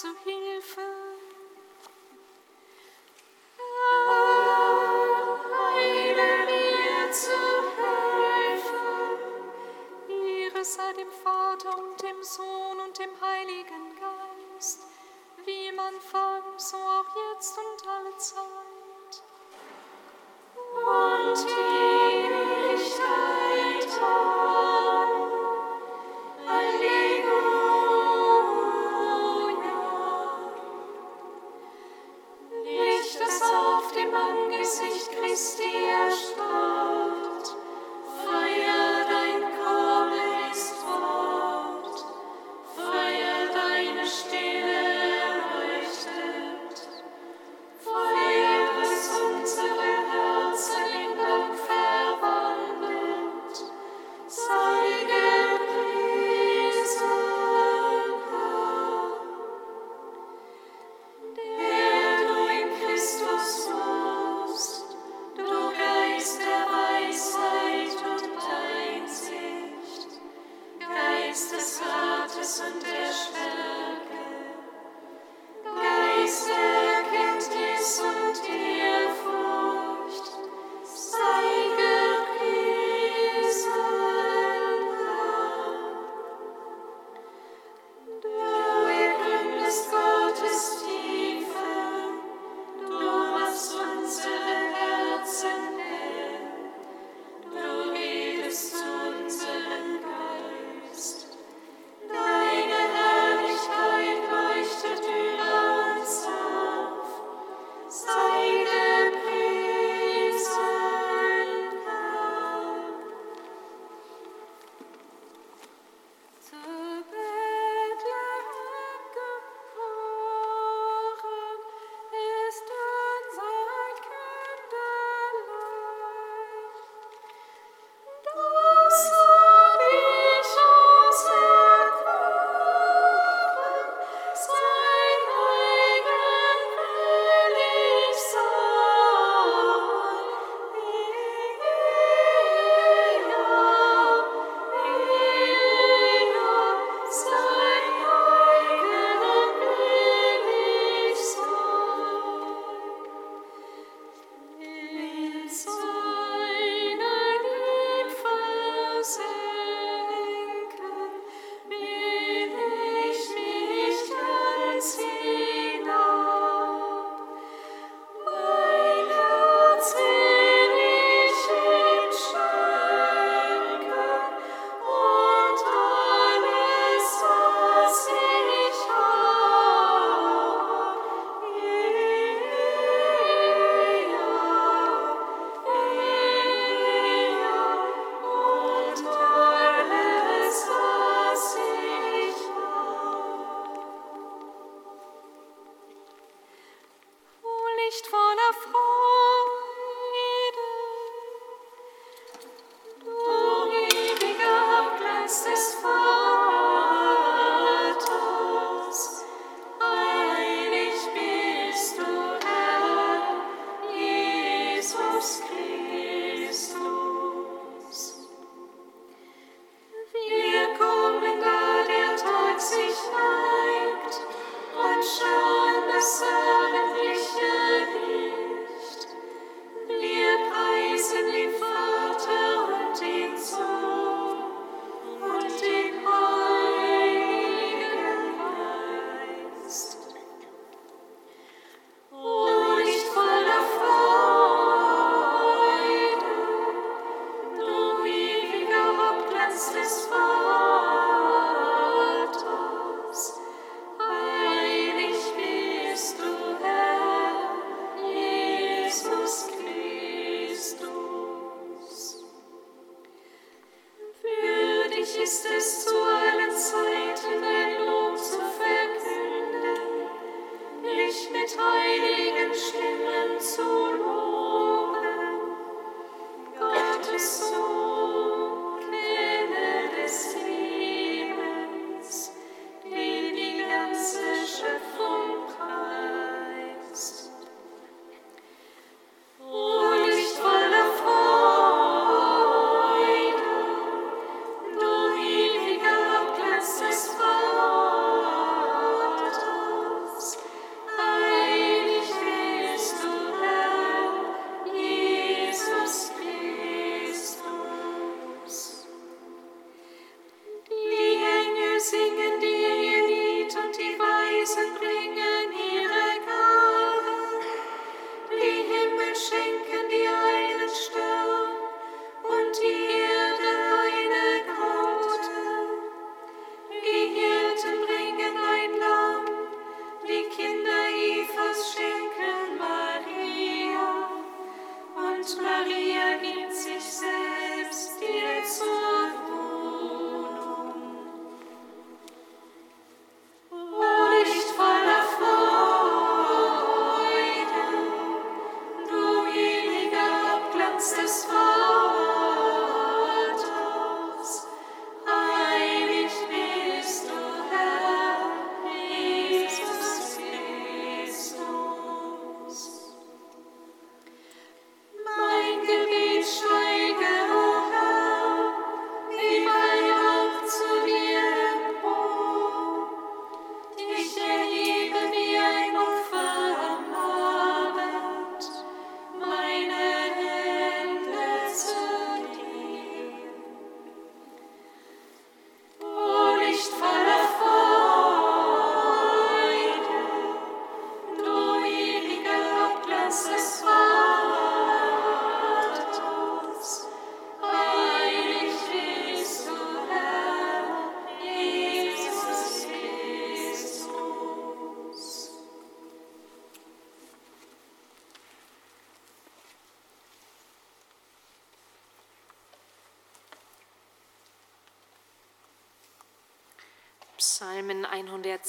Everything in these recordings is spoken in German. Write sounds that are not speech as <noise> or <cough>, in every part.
zu Hilfe. sei dem Vater und dem Sohn und dem Heiligen Geist, wie man Anfang, so auch jetzt und alle Zeit.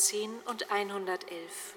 Psalmen 110 und 111.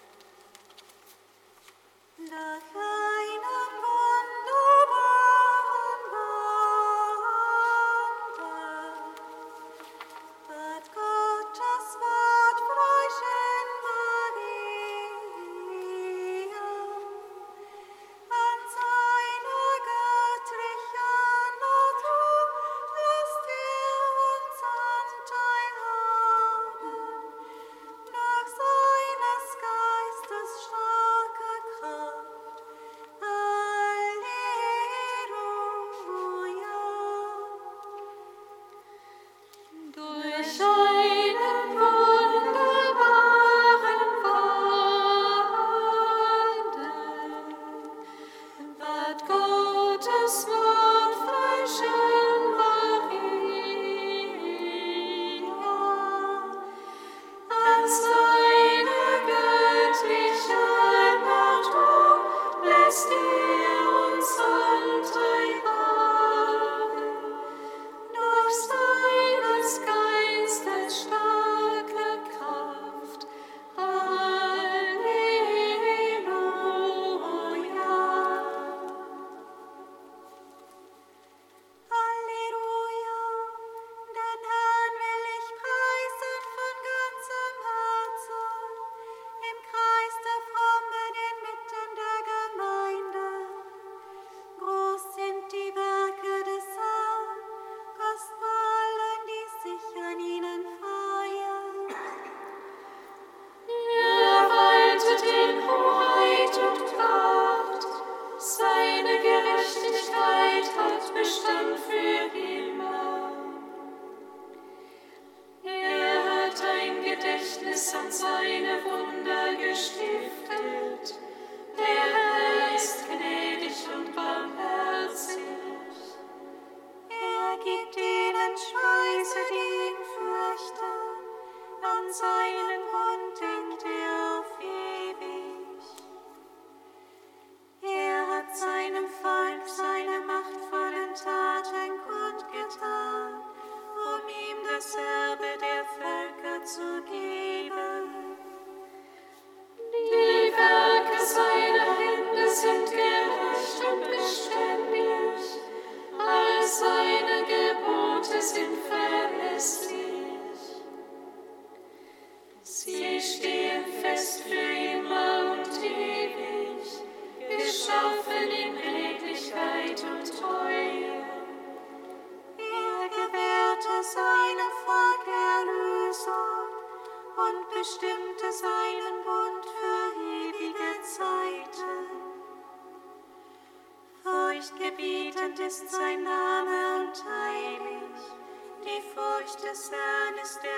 stand.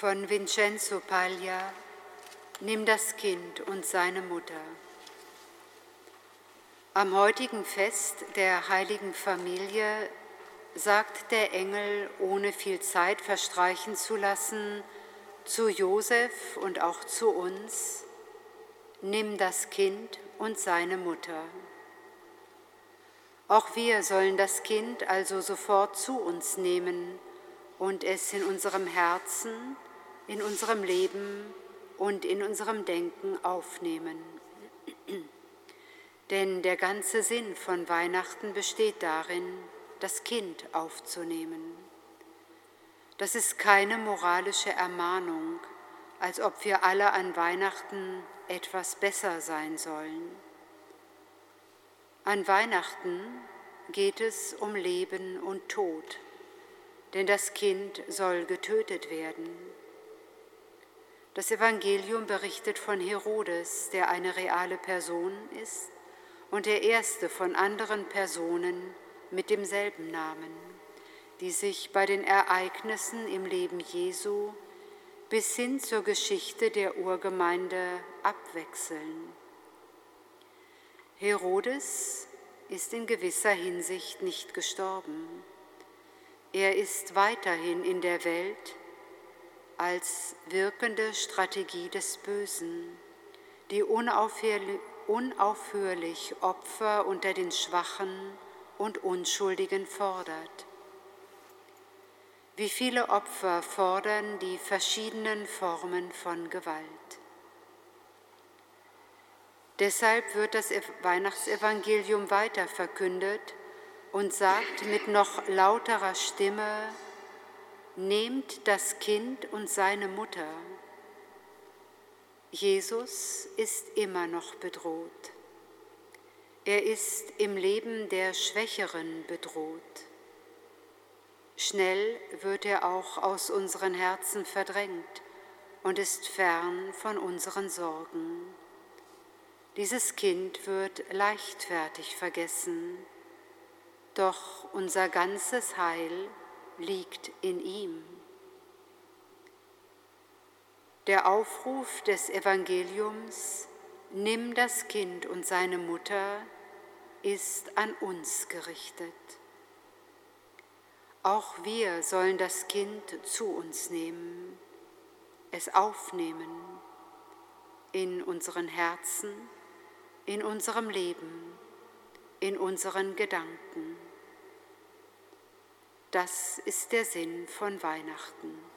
von Vincenzo Paglia Nimm das Kind und seine Mutter. Am heutigen Fest der heiligen Familie sagt der Engel, ohne viel Zeit verstreichen zu lassen, zu Josef und auch zu uns, nimm das Kind und seine Mutter. Auch wir sollen das Kind also sofort zu uns nehmen und es in unserem Herzen, in unserem Leben und in unserem Denken aufnehmen. <clears throat> Denn der ganze Sinn von Weihnachten besteht darin, das Kind aufzunehmen. Das ist keine moralische Ermahnung, als ob wir alle an Weihnachten etwas besser sein sollen. An Weihnachten geht es um Leben und Tod, denn das Kind soll getötet werden. Das Evangelium berichtet von Herodes, der eine reale Person ist und der erste von anderen Personen mit demselben Namen, die sich bei den Ereignissen im Leben Jesu bis hin zur Geschichte der Urgemeinde abwechseln. Herodes ist in gewisser Hinsicht nicht gestorben. Er ist weiterhin in der Welt, als wirkende Strategie des Bösen, die unaufhörlich Opfer unter den Schwachen und Unschuldigen fordert. Wie viele Opfer fordern die verschiedenen Formen von Gewalt? Deshalb wird das Weihnachtsevangelium weiter verkündet und sagt mit noch lauterer Stimme, Nehmt das Kind und seine Mutter. Jesus ist immer noch bedroht. Er ist im Leben der Schwächeren bedroht. Schnell wird er auch aus unseren Herzen verdrängt und ist fern von unseren Sorgen. Dieses Kind wird leichtfertig vergessen, doch unser ganzes Heil liegt in ihm. Der Aufruf des Evangeliums, nimm das Kind und seine Mutter, ist an uns gerichtet. Auch wir sollen das Kind zu uns nehmen, es aufnehmen in unseren Herzen, in unserem Leben, in unseren Gedanken. Das ist der Sinn von Weihnachten.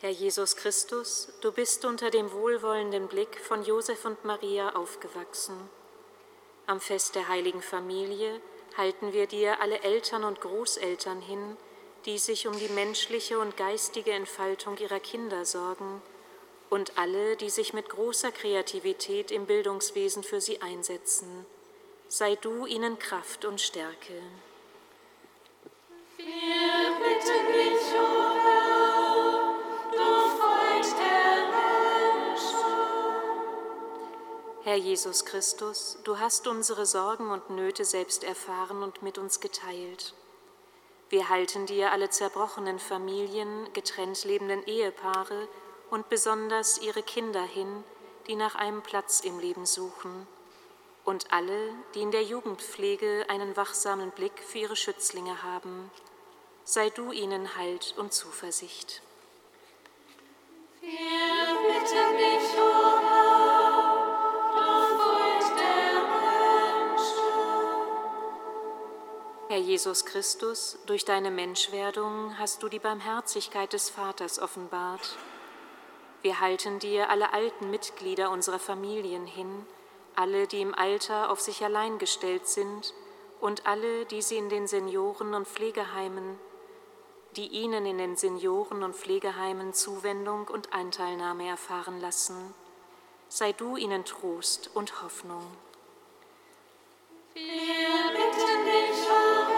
Herr Jesus Christus, du bist unter dem wohlwollenden Blick von Josef und Maria aufgewachsen. Am Fest der heiligen Familie halten wir dir alle Eltern und Großeltern hin, die sich um die menschliche und geistige Entfaltung ihrer Kinder sorgen und alle, die sich mit großer Kreativität im Bildungswesen für sie einsetzen. Sei du ihnen Kraft und Stärke. Herr Jesus Christus, du hast unsere Sorgen und Nöte selbst erfahren und mit uns geteilt. Wir halten dir alle zerbrochenen Familien, getrennt lebenden Ehepaare und besonders ihre Kinder hin, die nach einem Platz im Leben suchen, und alle, die in der Jugendpflege einen wachsamen Blick für ihre Schützlinge haben. Sei du ihnen Halt und Zuversicht. Wir bitten dich, O Herr Jesus Christus, durch deine Menschwerdung hast du die Barmherzigkeit des Vaters offenbart. Wir halten dir alle alten Mitglieder unserer Familien hin, alle, die im Alter auf sich allein gestellt sind und alle, die sie in den Senioren- und Pflegeheimen, die ihnen in den Senioren- und Pflegeheimen Zuwendung und Anteilnahme erfahren lassen. Sei du ihnen Trost und Hoffnung. Wir bitten dich, O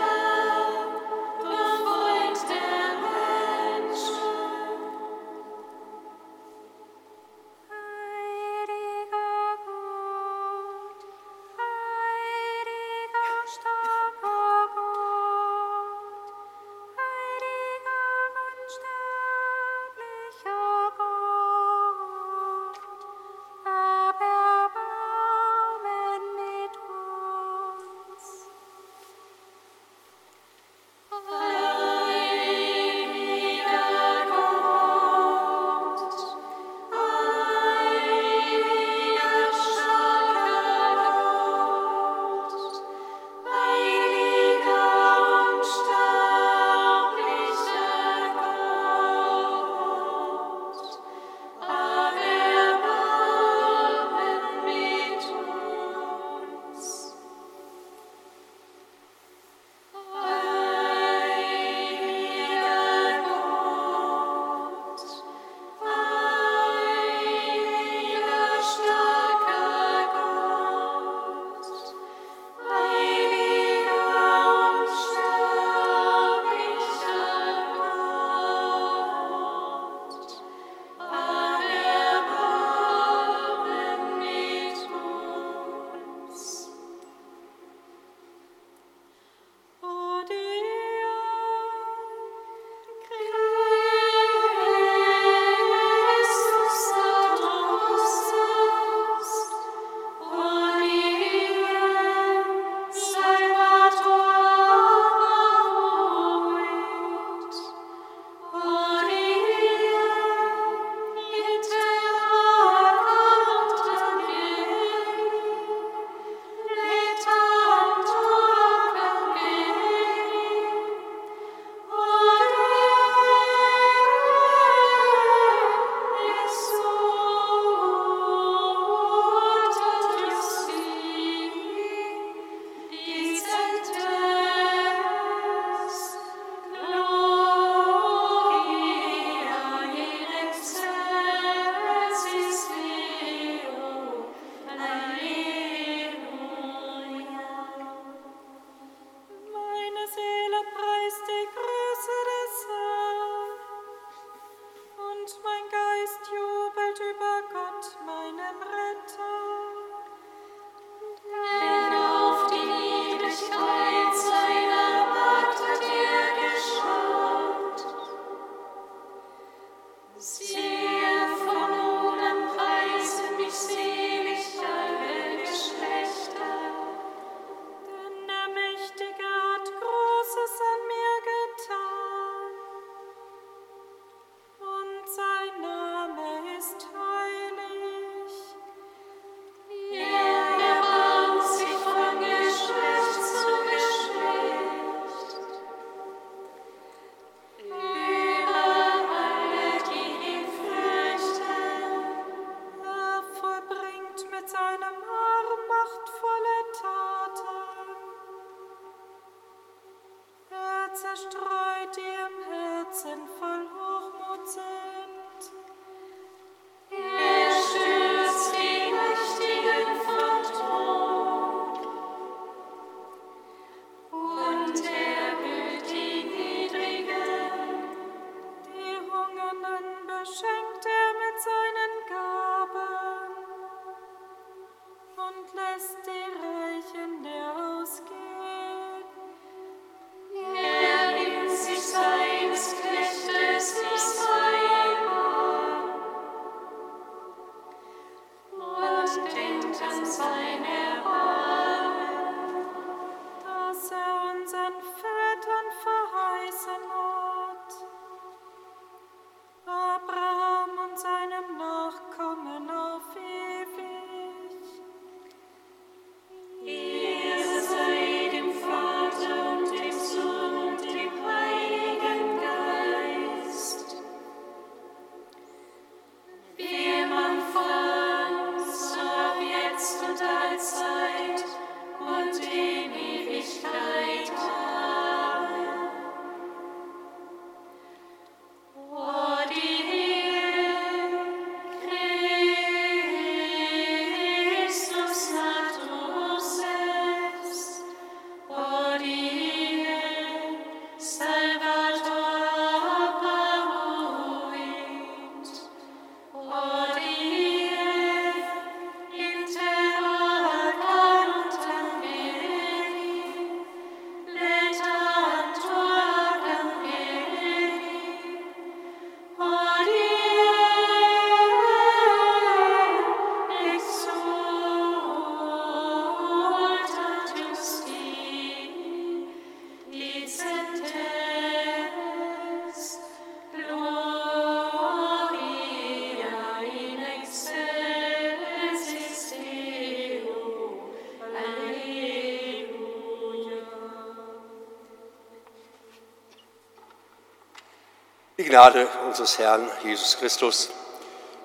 Gnade unseres Herrn Jesus Christus,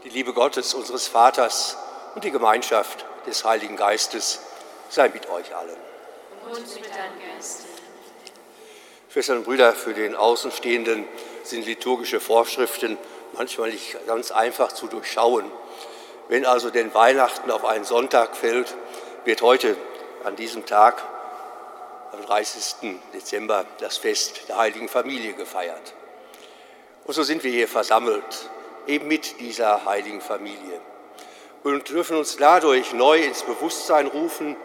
die Liebe Gottes, unseres Vaters und die Gemeinschaft des Heiligen Geistes sei mit euch allen. Und mit deinem Geist. Schwestern und Brüder, für den Außenstehenden sind liturgische Vorschriften manchmal nicht ganz einfach zu durchschauen. Wenn also denn Weihnachten auf einen Sonntag fällt, wird heute an diesem Tag, am 30. Dezember, das Fest der Heiligen Familie gefeiert. Und so sind wir hier versammelt, eben mit dieser heiligen Familie und dürfen uns dadurch neu ins Bewusstsein rufen,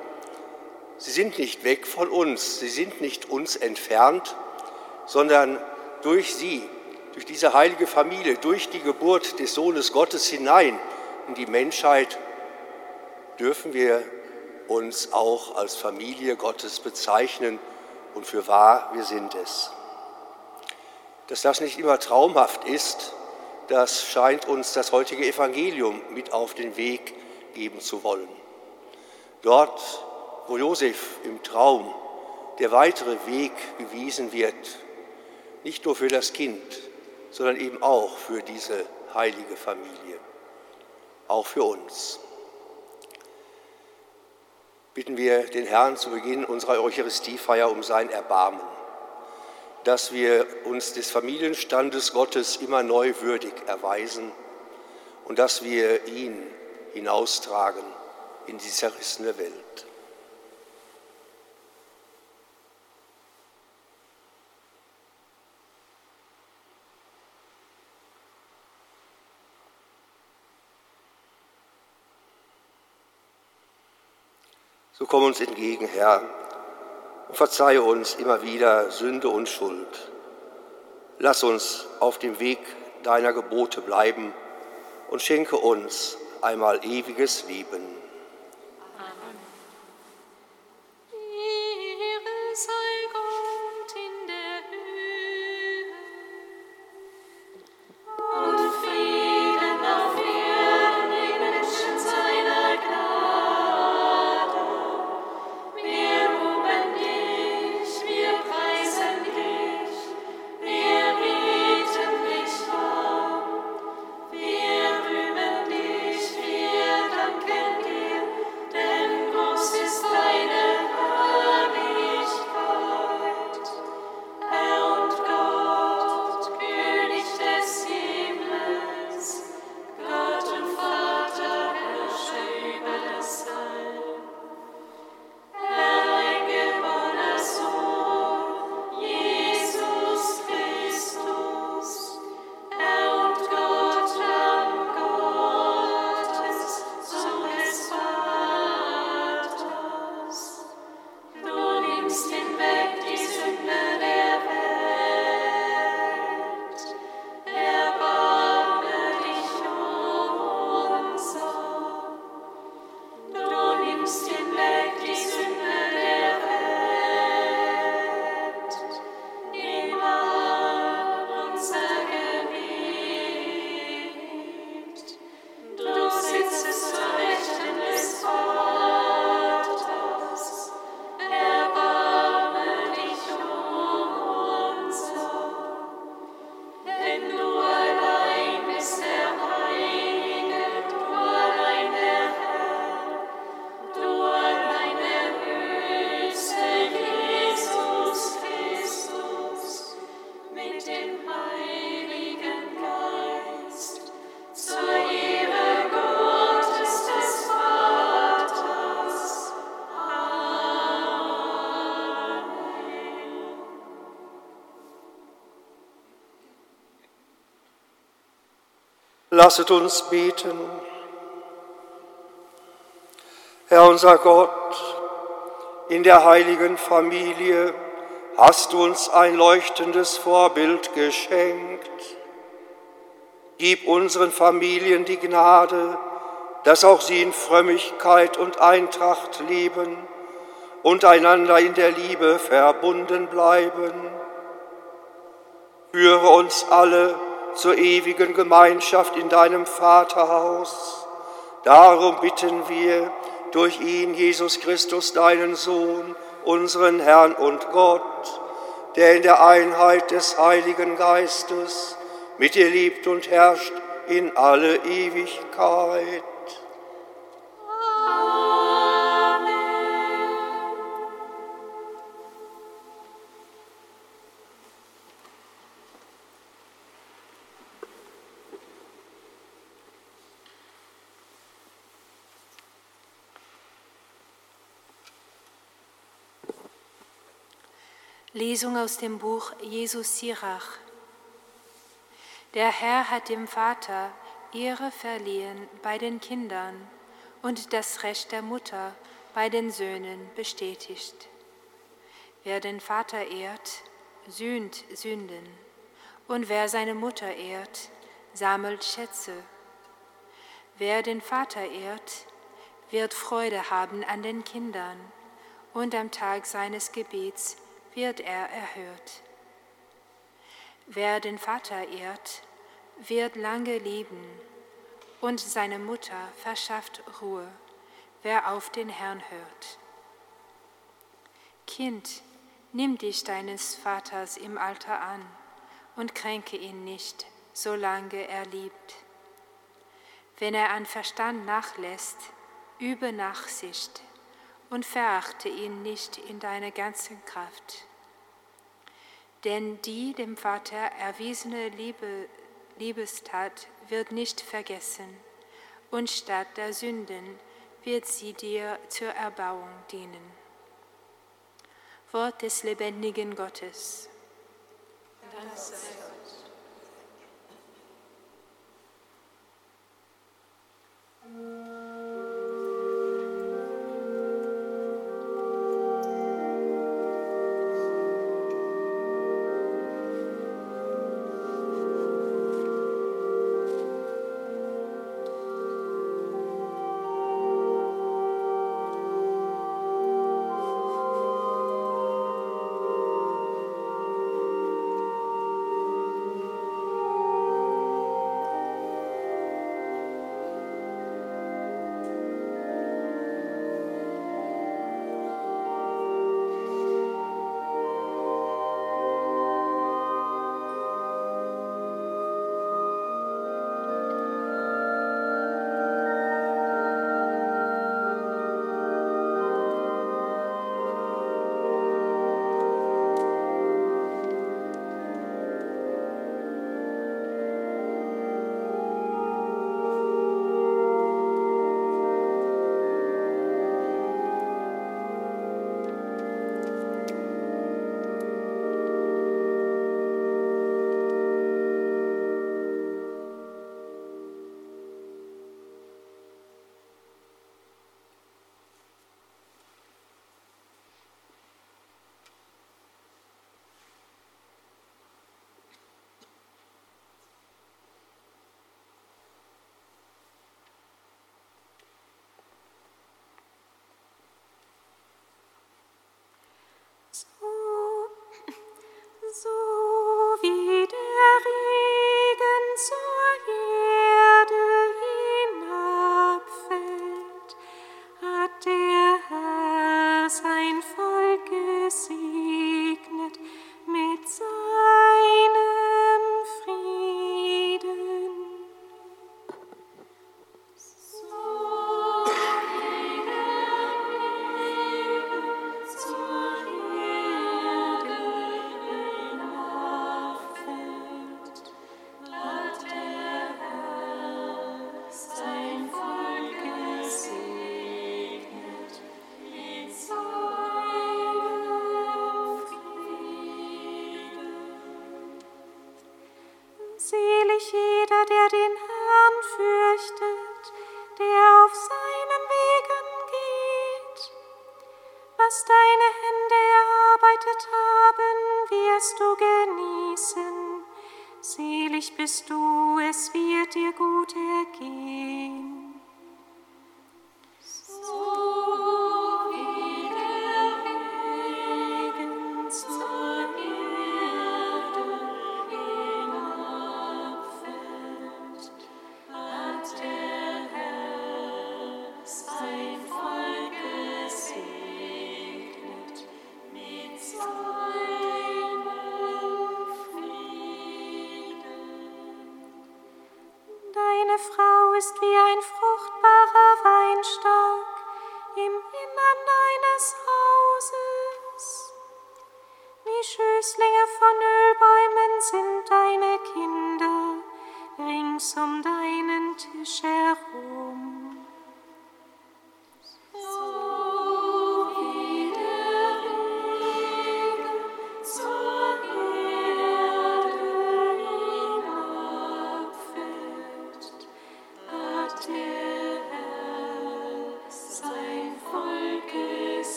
sie sind nicht weg von uns, sie sind nicht uns entfernt, sondern durch sie, durch diese heilige Familie, durch die Geburt des Sohnes Gottes hinein in die Menschheit, dürfen wir uns auch als Familie Gottes bezeichnen und für wahr, wir sind es. Dass das nicht immer traumhaft ist, das scheint uns das heutige Evangelium mit auf den Weg geben zu wollen. Dort, wo Josef im Traum der weitere Weg gewiesen wird, nicht nur für das Kind, sondern eben auch für diese heilige Familie, auch für uns. Bitten wir den Herrn zu Beginn unserer Eucharistiefeier um sein Erbarmen dass wir uns des Familienstandes Gottes immer neu würdig erweisen und dass wir ihn hinaustragen in die zerrissene Welt. So komm uns entgegen, Herr, und verzeihe uns immer wieder Sünde und Schuld. Lass uns auf dem Weg deiner Gebote bleiben und schenke uns einmal ewiges Leben. Lasset uns beten. Herr unser Gott, in der heiligen Familie hast du uns ein leuchtendes Vorbild geschenkt. Gib unseren Familien die Gnade, dass auch sie in Frömmigkeit und Eintracht leben und einander in der Liebe verbunden bleiben. Führe uns alle zur ewigen Gemeinschaft in deinem Vaterhaus. Darum bitten wir durch ihn, Jesus Christus, deinen Sohn, unseren Herrn und Gott, der in der Einheit des Heiligen Geistes mit dir liebt und herrscht in alle Ewigkeit. Lesung aus dem Buch Jesus Sirach. Der Herr hat dem Vater Ehre verliehen bei den Kindern und das Recht der Mutter bei den Söhnen bestätigt. Wer den Vater ehrt, sühnt Sünden, und wer seine Mutter ehrt, sammelt Schätze. Wer den Vater ehrt, wird Freude haben an den Kindern, und am Tag seines Gebets wird er erhört. Wer den Vater ehrt, wird lange leben, und seine Mutter verschafft Ruhe, wer auf den Herrn hört. Kind, nimm dich deines Vaters im Alter an und kränke ihn nicht, solange er liebt. Wenn er an Verstand nachlässt, übe Nachsicht und verachte ihn nicht in deiner ganzen Kraft. Denn die dem Vater erwiesene Liebe, Liebestat wird nicht vergessen, und statt der Sünden wird sie dir zur Erbauung dienen. Wort des lebendigen Gottes. Dank sei Gott. Selig jeder,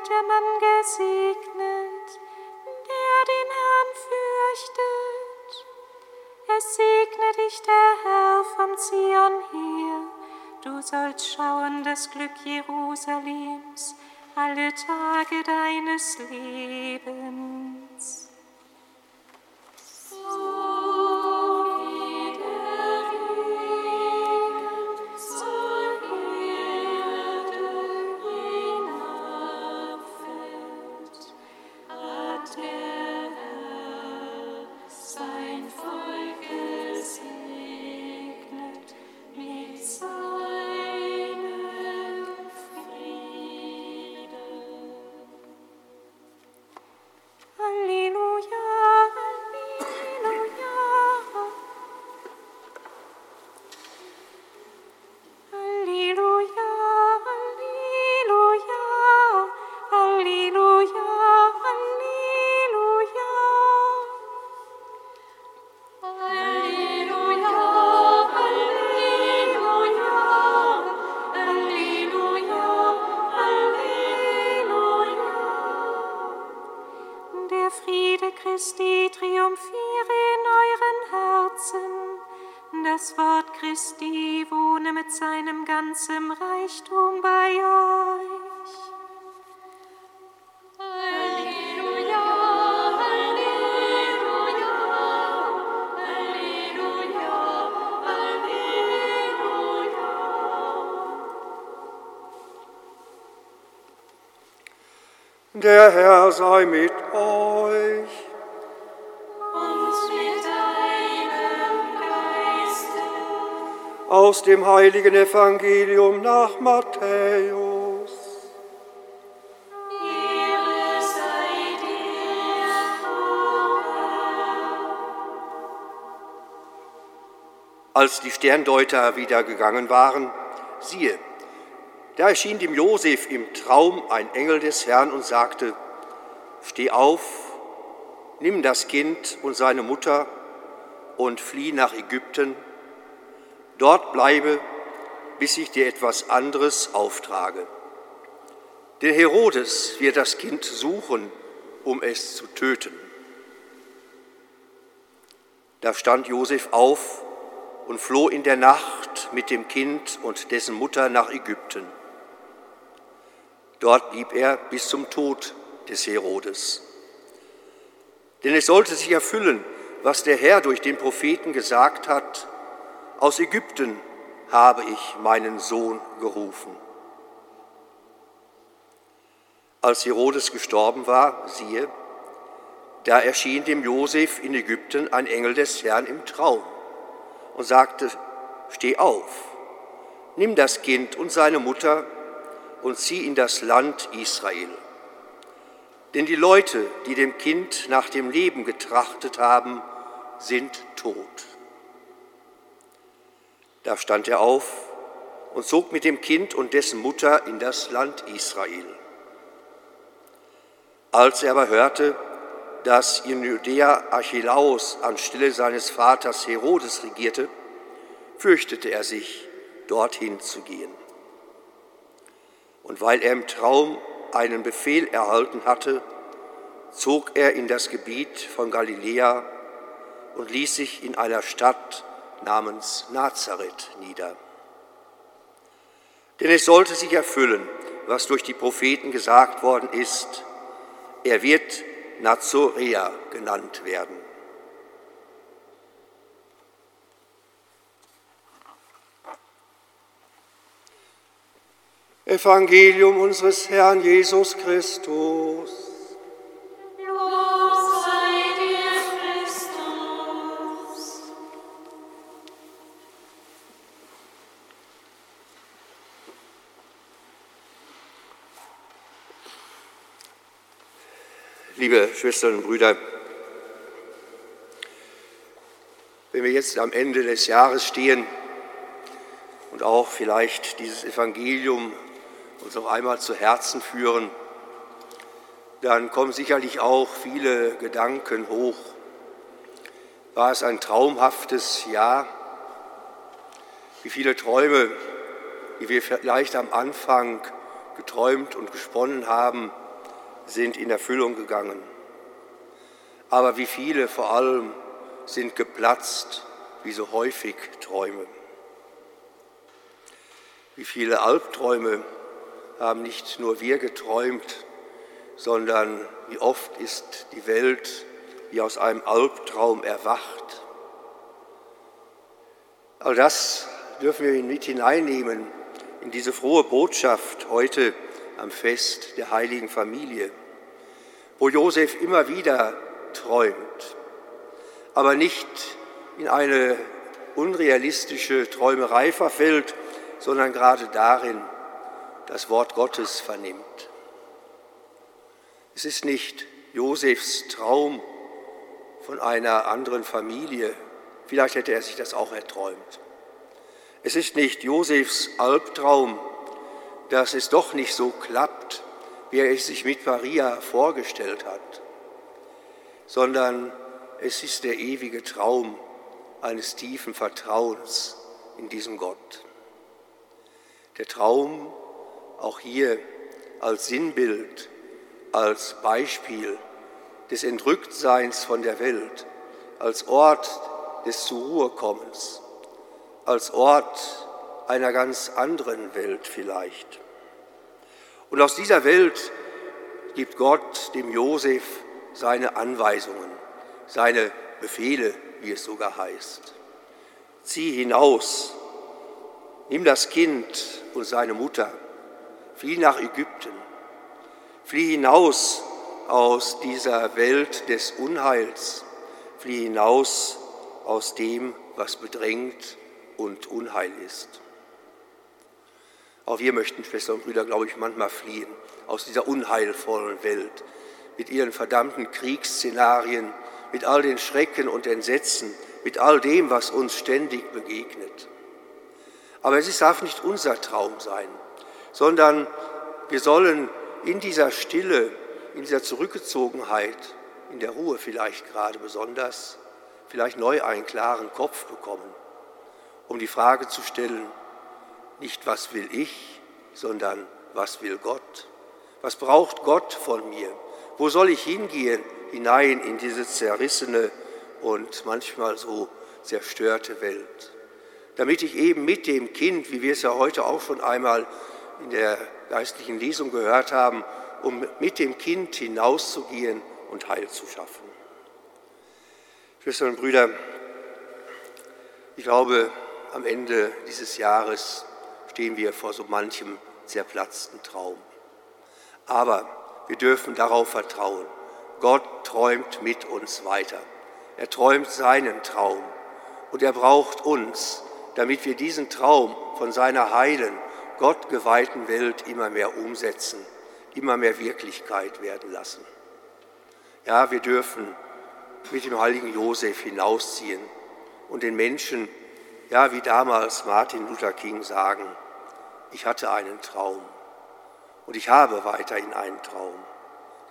wird der Mann gesegnet, der den Herrn fürchtet. Es segne dich der Herr vom Zion her. Du sollst schauen das Glück Jerusalems alle Tage deines Lebens. So Herr sei mit euch. Und mit deinem Geiste. Aus dem heiligen Evangelium nach Matthäus. Ehre sei dir. Als die Sterndeuter wieder gegangen waren, siehe, da erschien dem Josef im Traum ein Engel des Herrn und sagte, Steh auf, nimm das Kind und seine Mutter und flieh nach Ägypten. Dort bleibe, bis ich dir etwas anderes auftrage. Denn Herodes wird das Kind suchen, um es zu töten. Da stand Josef auf und floh in der Nacht mit dem Kind und dessen Mutter nach Ägypten. Dort blieb er bis zum Tod des Herodes. Denn es sollte sich erfüllen, was der Herr durch den Propheten gesagt hat, aus Ägypten habe ich meinen Sohn gerufen. Als Herodes gestorben war, siehe, da erschien dem Josef in Ägypten ein Engel des Herrn im Traum und sagte, steh auf, nimm das Kind und seine Mutter und zieh in das Land Israel. Denn die Leute, die dem Kind nach dem Leben getrachtet haben, sind tot. Da stand er auf und zog mit dem Kind und dessen Mutter in das Land Israel. Als er aber hörte, dass in Judäa Archelaus anstelle seines Vaters Herodes regierte, fürchtete er sich, dorthin zu gehen. Und weil er im Traum einen Befehl erhalten hatte, zog er in das Gebiet von Galiläa und ließ sich in einer Stadt namens Nazareth nieder. Denn es sollte sich erfüllen, was durch die Propheten gesagt worden ist, er wird Nazorea genannt werden. Evangelium unseres Herrn Jesus Christus. Liebe Schwestern und Brüder, wenn wir jetzt am Ende des Jahres stehen und auch vielleicht dieses Evangelium uns noch einmal zu Herzen führen, dann kommen sicherlich auch viele Gedanken hoch. War es ein traumhaftes Jahr? Wie viele Träume, die wir vielleicht am Anfang geträumt und gesponnen haben, sind in Erfüllung gegangen. Aber wie viele vor allem sind geplatzt, wie so häufig Träume. Wie viele Albträume haben nicht nur wir geträumt, sondern wie oft ist die Welt wie aus einem Albtraum erwacht. All das dürfen wir mit hineinnehmen in diese frohe Botschaft heute am Fest der heiligen Familie wo Josef immer wieder träumt, aber nicht in eine unrealistische Träumerei verfällt, sondern gerade darin das Wort Gottes vernimmt. Es ist nicht Josefs Traum von einer anderen Familie, vielleicht hätte er sich das auch erträumt. Es ist nicht Josefs Albtraum, dass es doch nicht so klappt, wie er es sich mit Maria vorgestellt hat, sondern es ist der ewige Traum eines tiefen Vertrauens in diesem Gott. Der Traum auch hier als Sinnbild, als Beispiel des Entrücktseins von der Welt, als Ort des zur Ruhe kommens, als Ort einer ganz anderen Welt vielleicht. Und aus dieser Welt gibt Gott dem Josef seine Anweisungen, seine Befehle, wie es sogar heißt. Zieh hinaus, nimm das Kind und seine Mutter, flieh nach Ägypten, flieh hinaus aus dieser Welt des Unheils, flieh hinaus aus dem, was bedrängt und Unheil ist. Auch wir möchten, Schwestern und Brüder, glaube ich, manchmal fliehen aus dieser unheilvollen Welt mit ihren verdammten Kriegsszenarien, mit all den Schrecken und Entsetzen, mit all dem, was uns ständig begegnet. Aber es darf nicht unser Traum sein, sondern wir sollen in dieser Stille, in dieser Zurückgezogenheit, in der Ruhe vielleicht gerade besonders, vielleicht neu einen klaren Kopf bekommen, um die Frage zu stellen, nicht was will ich, sondern was will Gott? Was braucht Gott von mir? Wo soll ich hingehen hinein in diese zerrissene und manchmal so zerstörte Welt? Damit ich eben mit dem Kind, wie wir es ja heute auch schon einmal in der geistlichen Lesung gehört haben, um mit dem Kind hinauszugehen und Heil zu schaffen. Schwestern und Brüder, ich glaube, am Ende dieses Jahres stehen wir vor so manchem zerplatzten Traum. Aber wir dürfen darauf vertrauen. Gott träumt mit uns weiter. Er träumt seinen Traum und er braucht uns, damit wir diesen Traum von seiner heilen, Gott geweihten Welt immer mehr umsetzen, immer mehr Wirklichkeit werden lassen. Ja, wir dürfen mit dem heiligen Josef hinausziehen und den Menschen, ja, wie damals Martin Luther King sagen, ich hatte einen Traum und ich habe weiterhin einen Traum,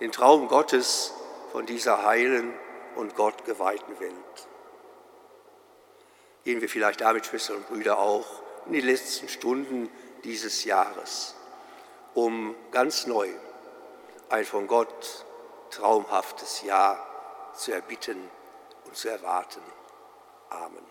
den Traum Gottes von dieser heilen und Gott geweihten Welt. Gehen wir vielleicht damit, Schwestern und Brüder, auch in die letzten Stunden dieses Jahres um ganz neu ein von Gott traumhaftes Ja zu erbitten und zu erwarten. Amen.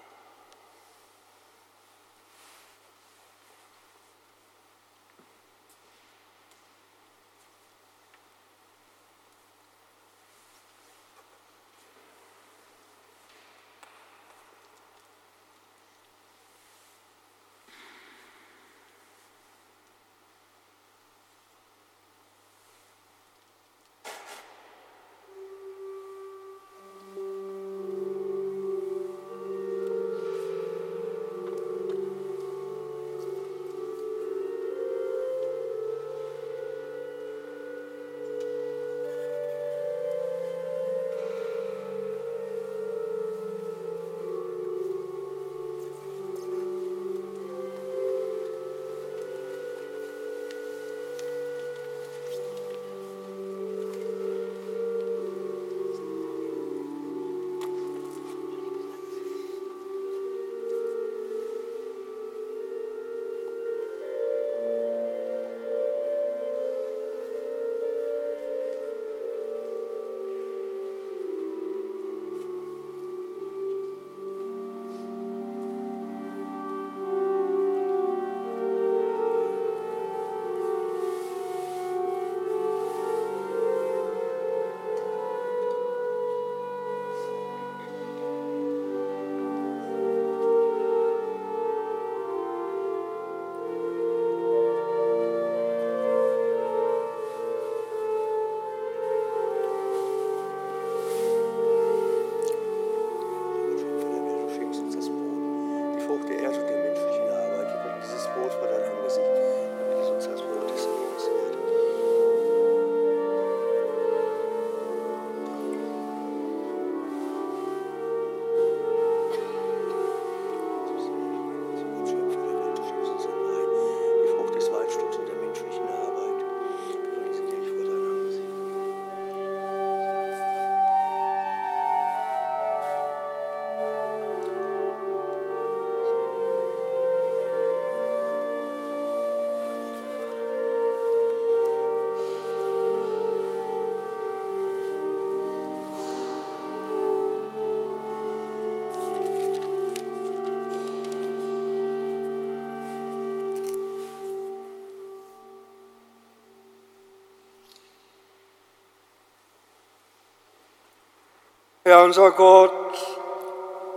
Herr unser Gott,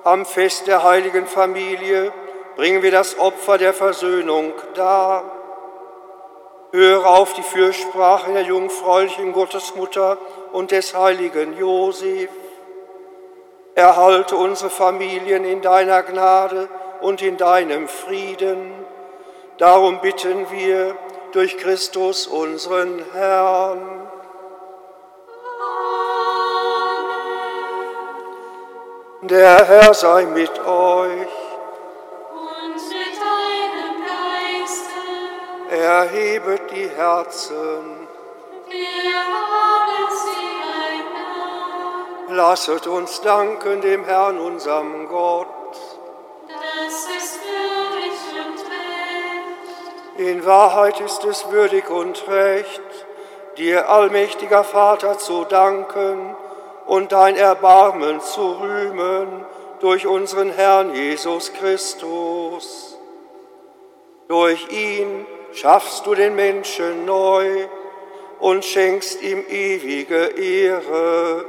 am Fest der heiligen Familie bringen wir das Opfer der Versöhnung dar. Höre auf die Fürsprache der jungfräulichen Gottesmutter und des heiligen Josef. Erhalte unsere Familien in deiner Gnade und in deinem Frieden. Darum bitten wir durch Christus unseren Herrn. Der Herr sei mit euch. Und mit deinem Geiste. Erhebet die Herzen. Wir haben sie Herrn. Lasset uns danken dem Herrn, unserem Gott. Das ist würdig und recht. In Wahrheit ist es würdig und recht, dir, allmächtiger Vater, zu danken und dein Erbarmen zu rühmen durch unseren Herrn Jesus Christus. Durch ihn schaffst du den Menschen neu und schenkst ihm ewige Ehre.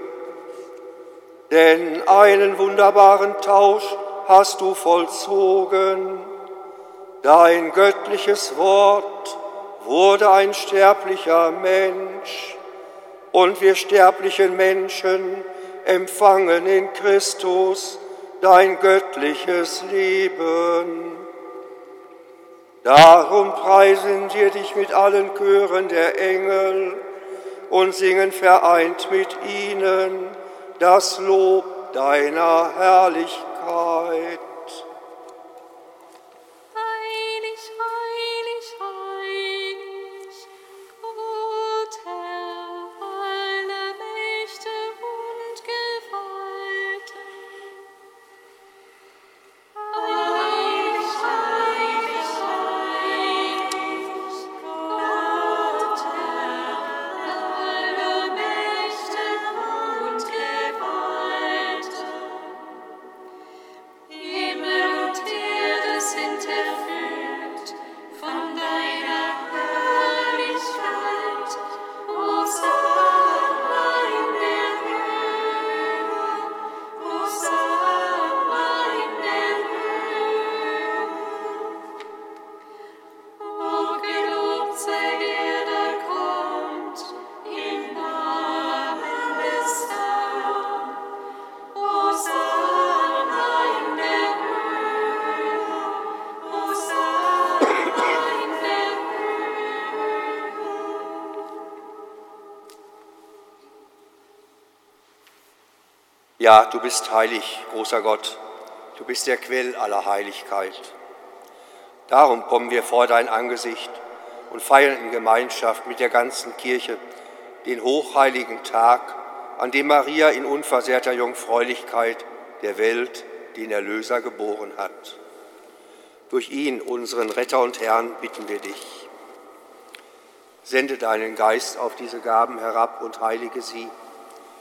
Denn einen wunderbaren Tausch hast du vollzogen. Dein göttliches Wort wurde ein sterblicher Mensch und wir sterblichen Menschen empfangen in Christus dein göttliches Leben. Darum preisen wir dich mit allen Chören der Engel und singen vereint mit ihnen das Lob deiner Herrlichkeit. Ja, du bist heilig, großer Gott, du bist der Quell aller Heiligkeit. Darum kommen wir vor dein Angesicht und feiern in Gemeinschaft mit der ganzen Kirche den hochheiligen Tag, an dem Maria in unversehrter Jungfräulichkeit der Welt den Erlöser geboren hat. Durch ihn, unseren Retter und Herrn, bitten wir dich. Sende deinen Geist auf diese Gaben herab und heilige sie,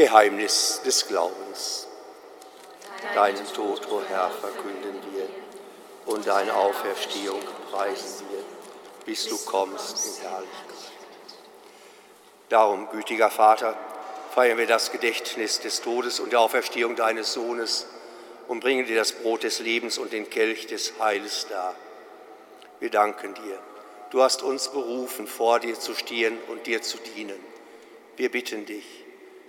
Geheimnis des Glaubens. Deinen Tod, o oh Herr, verkünden wir und deine Auferstehung preisen wir, bis du kommst in Herrlichkeit. Darum, gütiger Vater, feiern wir das Gedächtnis des Todes und der Auferstehung deines Sohnes und bringen dir das Brot des Lebens und den Kelch des Heiles dar. Wir danken dir. Du hast uns berufen, vor dir zu stehen und dir zu dienen. Wir bitten dich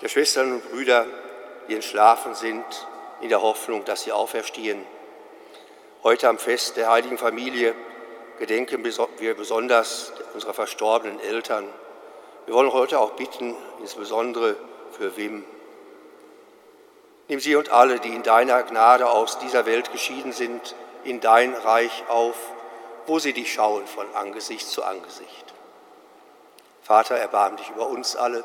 der Schwestern und Brüder, die entschlafen sind, in der Hoffnung, dass sie auferstehen. Heute am Fest der Heiligen Familie gedenken wir besonders unserer verstorbenen Eltern. Wir wollen heute auch bitten, insbesondere für Wim. Nimm sie und alle, die in deiner Gnade aus dieser Welt geschieden sind, in dein Reich auf, wo sie dich schauen von Angesicht zu Angesicht. Vater, erbarm dich über uns alle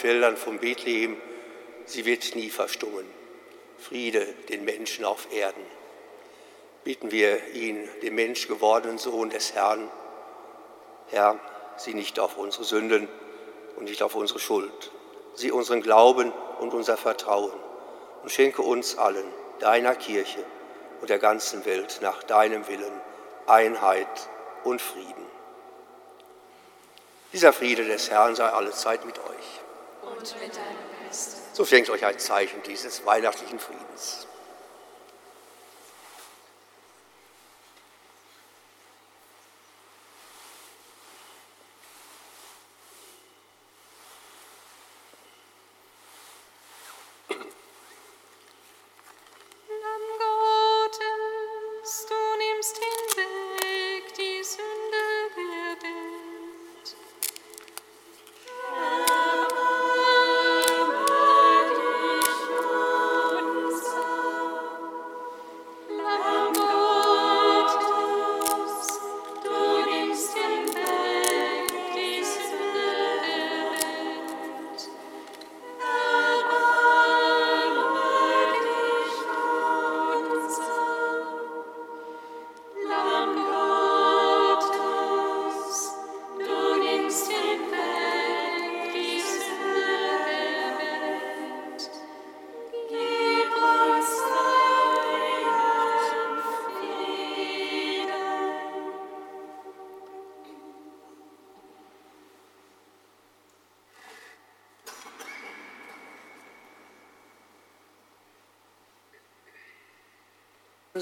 Feldern von Bethlehem, sie wird nie verstummen. Friede den Menschen auf Erden. Bitten wir ihn, den Mensch gewordenen Sohn des Herrn, Herr, sieh nicht auf unsere Sünden und nicht auf unsere Schuld, sieh unseren Glauben und unser Vertrauen und schenke uns allen, deiner Kirche und der ganzen Welt nach deinem Willen Einheit und Frieden. Dieser Friede des Herrn sei alle Zeit mit euch. Und mit deinem Geist. So schenkt euch ein Zeichen dieses weihnachtlichen Friedens.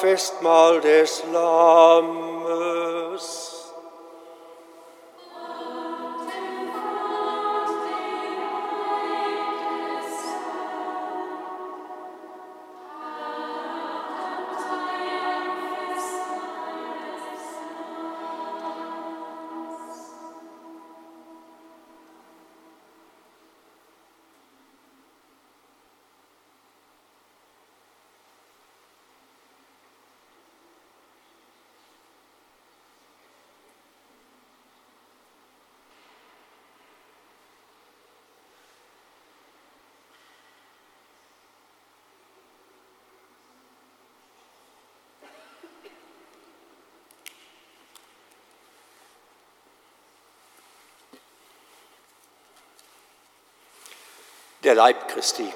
Festmahl des Lammes. Der Leib Christi.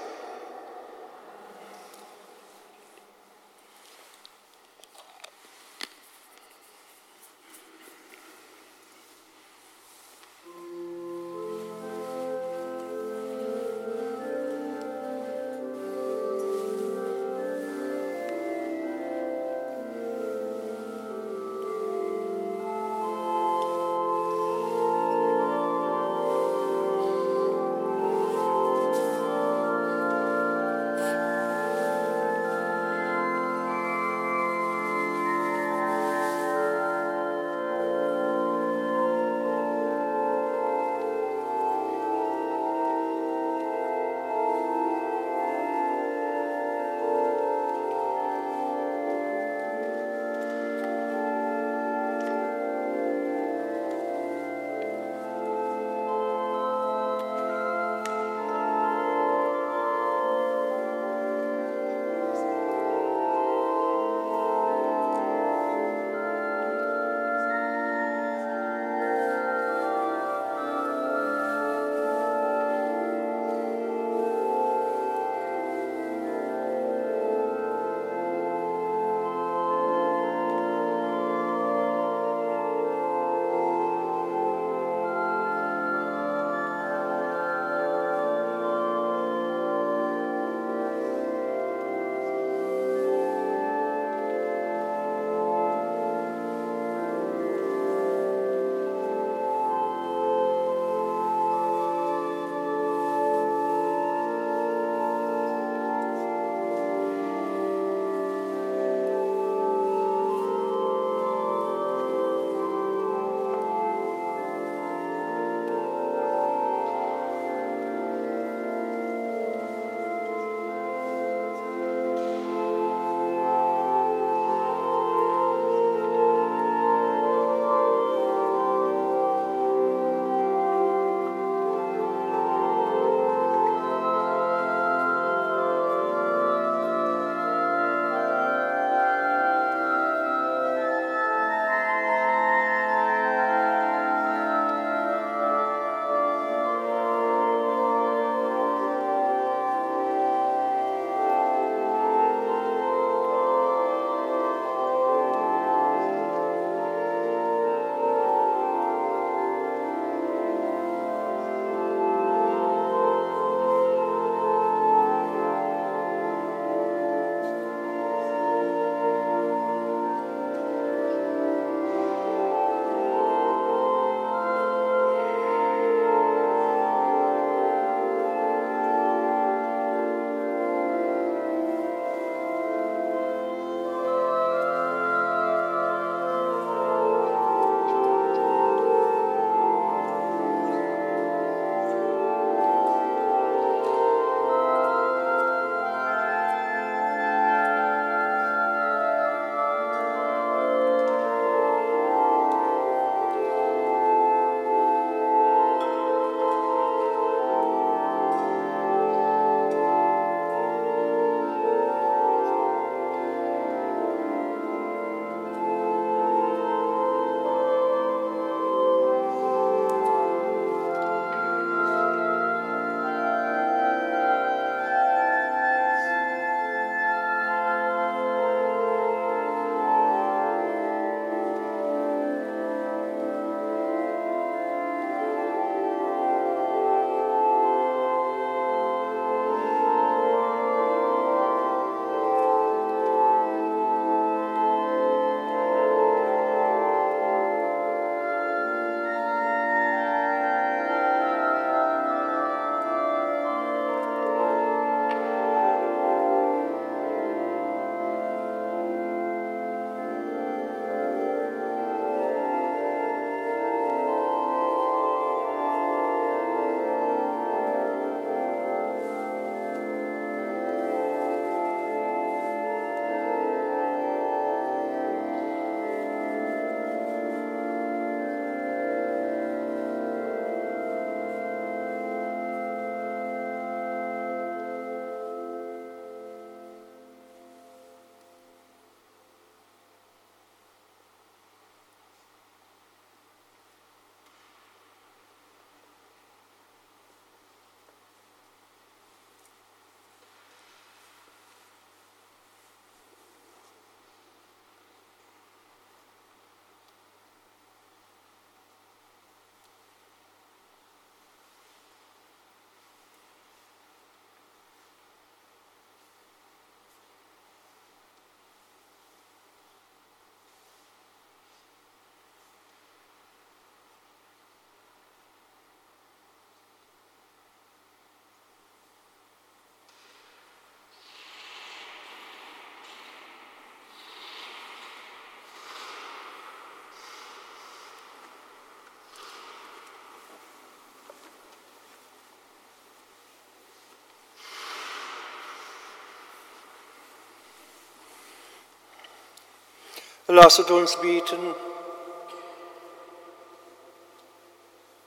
Lasset uns bieten.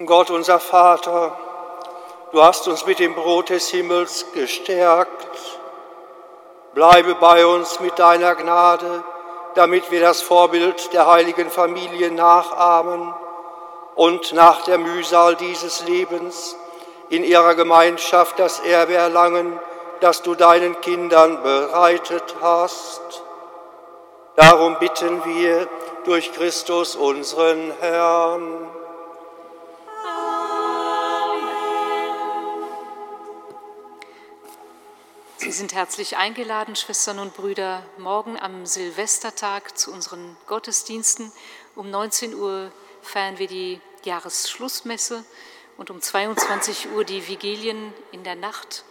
Gott unser Vater, du hast uns mit dem Brot des Himmels gestärkt. Bleibe bei uns mit deiner Gnade, damit wir das Vorbild der heiligen Familie nachahmen und nach der Mühsal dieses Lebens in ihrer Gemeinschaft das Erbe erlangen, das du deinen Kindern bereitet hast. Darum bitten wir durch Christus unseren Herrn. Sie sind herzlich eingeladen, Schwestern und Brüder, morgen am Silvestertag zu unseren Gottesdiensten. Um 19 Uhr feiern wir die Jahresschlussmesse und um 22 Uhr die Vigilien in der Nacht,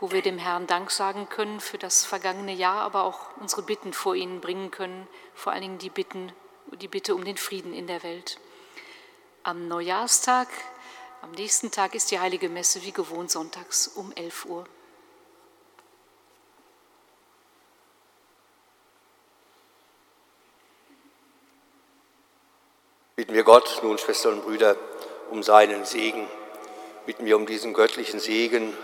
wo wir dem Herrn Dank sagen können für das vergangene Jahr, aber auch unsere Bitten vor ihn bringen können, vor allen Dingen die, Bitten, die Bitte um den Frieden in der Welt. Am Neujahrstag, am nächsten Tag ist die Heilige Messe wie gewohnt sonntags um 11 Uhr. Bitten wir Gott nun, Schwestern und Brüder, um seinen Segen. Bitten wir um diesen göttlichen Segen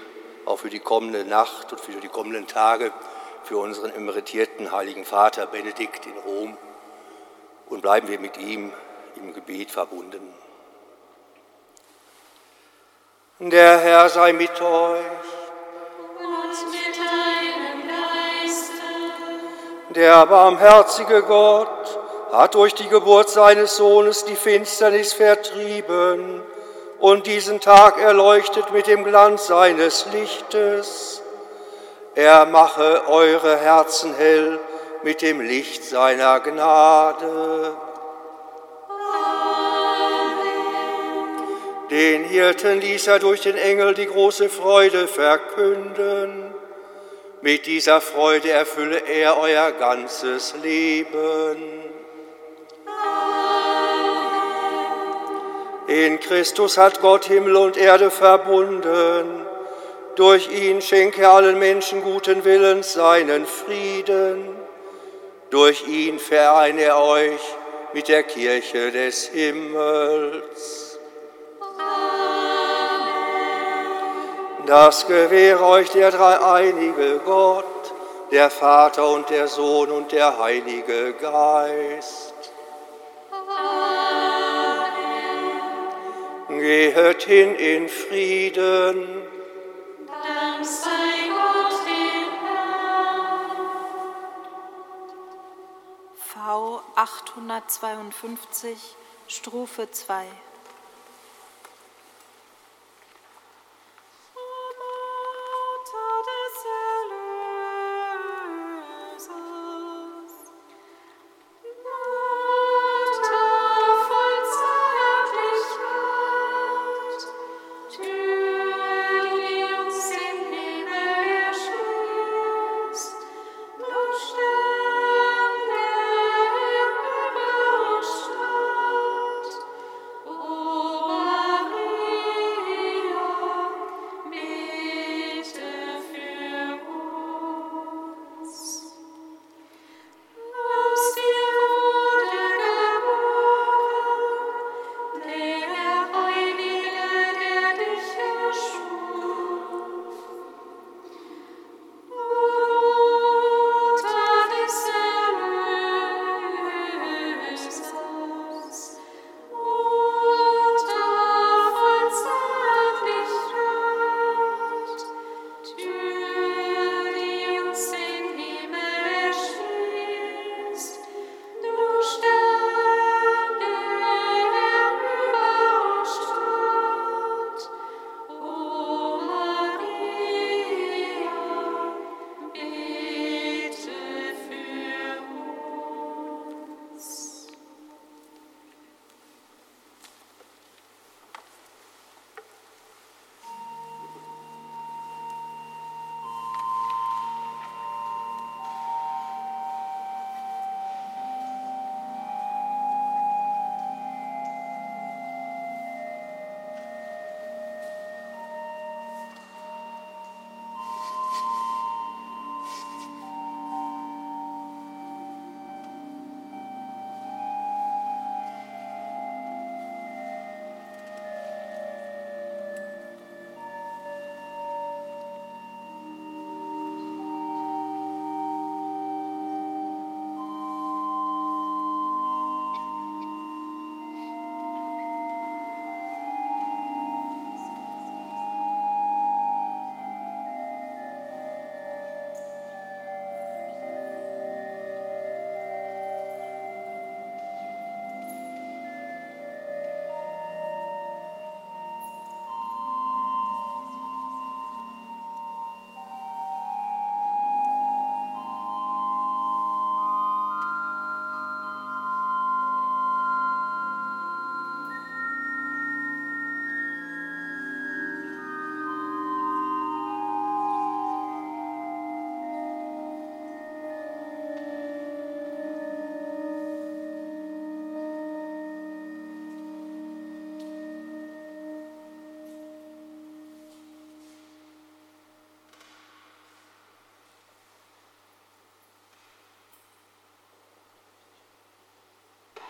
auch für die kommende Nacht und für die kommenden Tage für unseren emeritierten Heiligen Vater Benedikt in Rom und bleiben wir mit ihm im Gebet verbunden. Der Herr sei mit euch. Und mit deinem Geiste. Der barmherzige Gott hat durch die Geburt seines Sohnes die Finsternis vertrieben und diesen Tag erleuchtet mit dem Glanz seines Lichtes. Er mache eure Herzen hell mit dem Licht seiner Gnade. Den Hirten ließ er durch den Engel die große Freude verkünden. Mit dieser Freude erfülle er euer ganzes Leben. In Christus hat Gott Himmel und Erde verbunden. Durch ihn schenke allen Menschen guten Willens seinen Frieden. Durch ihn vereine er euch mit der Kirche des Himmels. Das gewähre euch der dreieinige Gott, der Vater und der Sohn und der Heilige Geist. Gehet hin in Frieden. Dank sei Gott dem Herrn. V 852, Strophe 2.